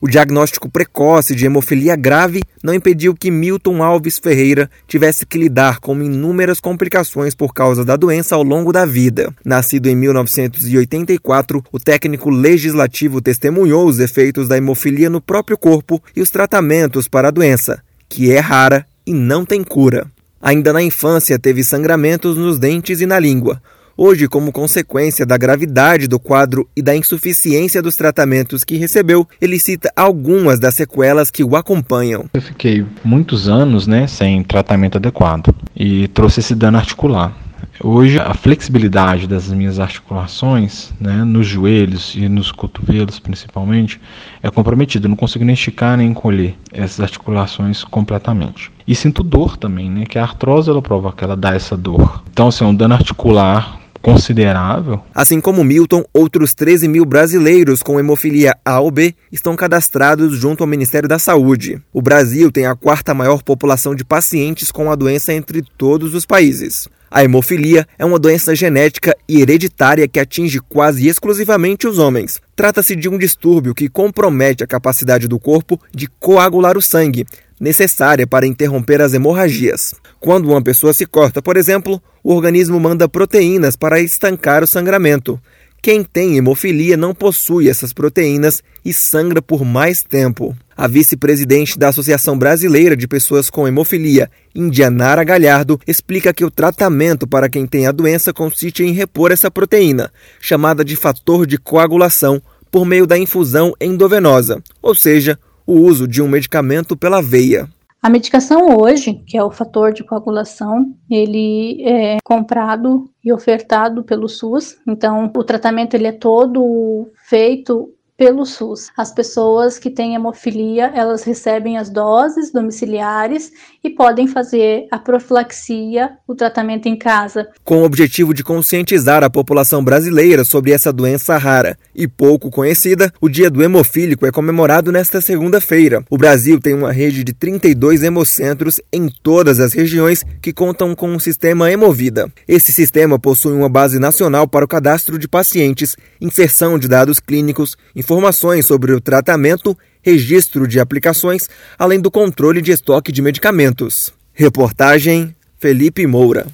O diagnóstico precoce de hemofilia grave não impediu que Milton Alves Ferreira tivesse que lidar com inúmeras complicações por causa da doença ao longo da vida. Nascido em 1984, o técnico legislativo testemunhou os efeitos da hemofilia no próprio corpo e os tratamentos para a doença, que é rara e não tem cura. Ainda na infância, teve sangramentos nos dentes e na língua. Hoje, como consequência da gravidade do quadro e da insuficiência dos tratamentos que recebeu, ele cita algumas das sequelas que o acompanham. Eu fiquei muitos anos né, sem tratamento adequado e trouxe esse dano articular. Hoje, a flexibilidade das minhas articulações, né, nos joelhos e nos cotovelos principalmente, é comprometida. Eu não consigo nem esticar nem encolher essas articulações completamente. E sinto dor também, né, que a artrose ela provoca, ela dá essa dor. Então, assim, é um dano articular considerável. Assim como Milton, outros 13 mil brasileiros com hemofilia A ou B estão cadastrados junto ao Ministério da Saúde. O Brasil tem a quarta maior população de pacientes com a doença entre todos os países. A hemofilia é uma doença genética e hereditária que atinge quase exclusivamente os homens. Trata-se de um distúrbio que compromete a capacidade do corpo de coagular o sangue, necessária para interromper as hemorragias. Quando uma pessoa se corta, por exemplo, o organismo manda proteínas para estancar o sangramento. Quem tem hemofilia não possui essas proteínas e sangra por mais tempo. A vice-presidente da Associação Brasileira de Pessoas com Hemofilia, Indianara Galhardo, explica que o tratamento para quem tem a doença consiste em repor essa proteína, chamada de fator de coagulação, por meio da infusão endovenosa, ou seja, o uso de um medicamento pela veia. A medicação hoje, que é o fator de coagulação, ele é comprado e ofertado pelo SUS. Então, o tratamento ele é todo feito pelo SUS. As pessoas que têm hemofilia, elas recebem as doses domiciliares e podem fazer a profilaxia, o tratamento em casa. Com o objetivo de conscientizar a população brasileira sobre essa doença rara e pouco conhecida, o Dia do Hemofílico é comemorado nesta segunda-feira. O Brasil tem uma rede de 32 hemocentros em todas as regiões que contam com um sistema Hemovida. Esse sistema possui uma base nacional para o cadastro de pacientes, inserção de dados clínicos, informações sobre o tratamento, registro de aplicações, além do controle de estoque de medicamentos. Reportagem Felipe Moura.